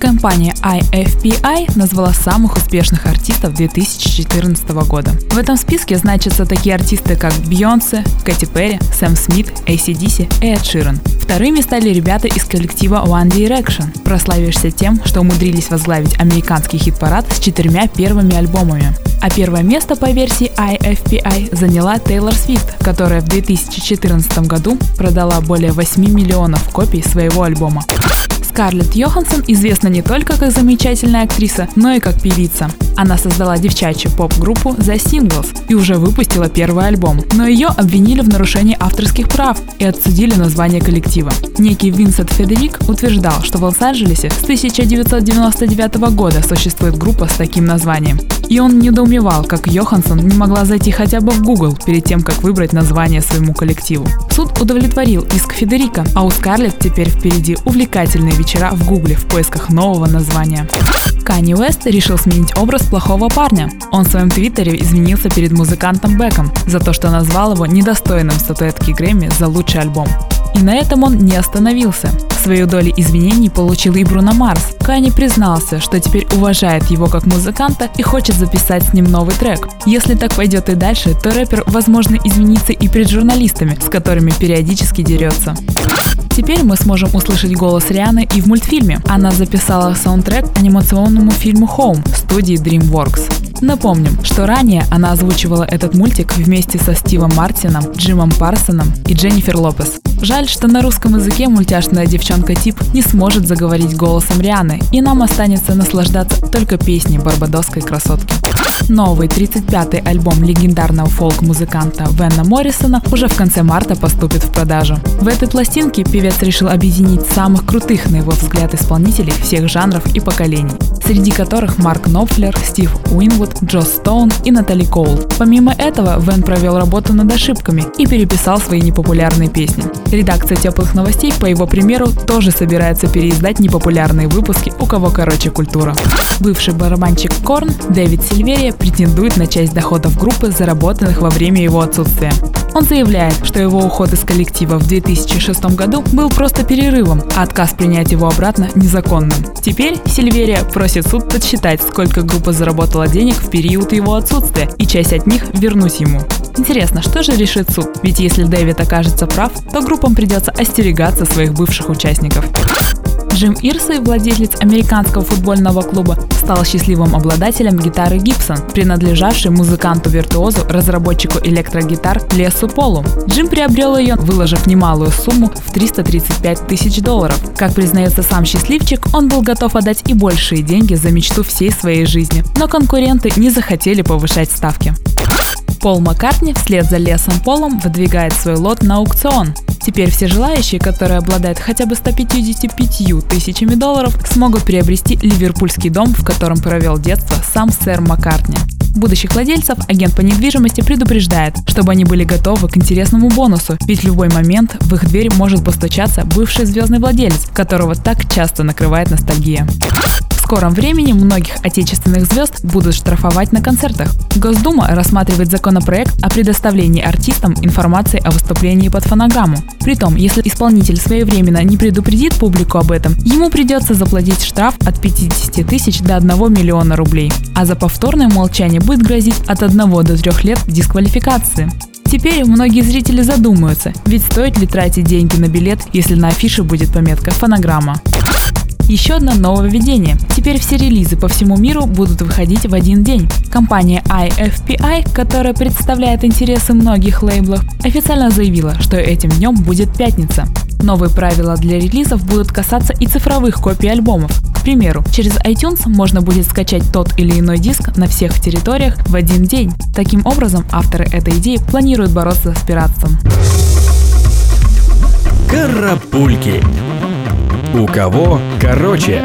Компания IFPI назвала самых успешных артистов 2014 года. В этом списке значатся такие артисты, как Бейонсе, Кэти Перри, Сэм Смит, ACDC и Эд Ширен. Вторыми стали ребята из коллектива One Direction, прославившиеся тем, что умудрились возглавить американский хит-парад с четырьмя первыми альбомами. А первое место по версии IFPI заняла Тейлор Свифт, которая в 2014 году продала более 8 миллионов копий своего альбома. Скарлетт Йоханссон известна не только как замечательная актриса, но и как певица. Она создала девчачью поп-группу The Singles и уже выпустила первый альбом, но ее обвинили в нарушении авторских прав и отсудили название коллектива. Некий Винсент Федерик утверждал, что в Лос-Анджелесе с 1999 года существует группа с таким названием. И он недоумевал, как Йоханссон не могла зайти хотя бы в Google перед тем, как выбрать название своему коллективу. Суд удовлетворил иск Федерика, а у Скарлетт теперь впереди увлекательные вечера в Гугле в поисках нового названия. Канни Уэст решил сменить образ плохого парня. Он в своем твиттере извинился перед музыкантом Беком за то, что назвал его недостойным статуэтки Грэмми за лучший альбом. И на этом он не остановился. Свою долю извинений получил и Бруно Марс. Канни признался, что теперь уважает его как музыканта и хочет записать с ним новый трек. Если так пойдет и дальше, то рэпер, возможно, извинится и перед журналистами, с которыми периодически дерется. Теперь мы сможем услышать голос Рианы и в мультфильме. Она записала саундтрек анимационному фильму Home студии DreamWorks. Напомним, что ранее она озвучивала этот мультик вместе со Стивом Мартином, Джимом Парсоном и Дженнифер Лопес. Жаль, что на русском языке мультяшная девчонка Тип не сможет заговорить голосом Рианы, и нам останется наслаждаться только песней барбадосской красотки. Новый 35-й альбом легендарного фолк-музыканта Венна Моррисона уже в конце марта поступит в продажу. В этой пластинке певец решил объединить самых крутых, на его взгляд, исполнителей всех жанров и поколений, среди которых Марк Нопфлер, Стив Уинвуд, Джо Стоун и Натали Коул. Помимо этого, Вен провел работу над ошибками и переписал свои непопулярные песни. Редакция теплых новостей, по его примеру, тоже собирается переиздать непопулярные выпуски «У кого короче культура». Бывший барабанщик Корн Дэвид Сильверия претендует на часть доходов группы, заработанных во время его отсутствия. Он заявляет, что его уход из коллектива в 2006 году был просто перерывом, а отказ принять его обратно незаконным. Теперь Сильверия просит суд подсчитать, сколько группа заработала денег в период его отсутствия, и часть от них вернуть ему. Интересно, что же решит суд? Ведь если Дэвид окажется прав, то группам придется остерегаться своих бывших участников. Джим Ирсей, владелец американского футбольного клуба, стал счастливым обладателем гитары Гибсон, принадлежавшей музыканту-виртуозу, разработчику электрогитар Лесу Полу. Джим приобрел ее, выложив немалую сумму в 335 тысяч долларов. Как признается сам счастливчик, он был готов отдать и большие деньги за мечту всей своей жизни, но конкуренты не захотели повышать ставки. Пол Маккартни вслед за Лесом Полом выдвигает свой лот на аукцион. Теперь все желающие, которые обладают хотя бы 155 тысячами долларов, смогут приобрести ливерпульский дом, в котором провел детство сам сэр Маккартни. Будущих владельцев агент по недвижимости предупреждает, чтобы они были готовы к интересному бонусу, ведь в любой момент в их дверь может постучаться бывший звездный владелец, которого так часто накрывает ностальгия скором времени многих отечественных звезд будут штрафовать на концертах. Госдума рассматривает законопроект о предоставлении артистам информации о выступлении под фонограмму. Притом, если исполнитель своевременно не предупредит публику об этом, ему придется заплатить штраф от 50 тысяч до 1 миллиона рублей. А за повторное молчание будет грозить от 1 до 3 лет дисквалификации. Теперь многие зрители задумаются, ведь стоит ли тратить деньги на билет, если на афише будет пометка «фонограмма». Еще одно нововведение. Теперь все релизы по всему миру будут выходить в один день. Компания IFPI, которая представляет интересы многих лейблов, официально заявила, что этим днем будет пятница. Новые правила для релизов будут касаться и цифровых копий альбомов. К примеру, через iTunes можно будет скачать тот или иной диск на всех территориях в один день. Таким образом, авторы этой идеи планируют бороться с пиратством. Карапульки. У кого короче?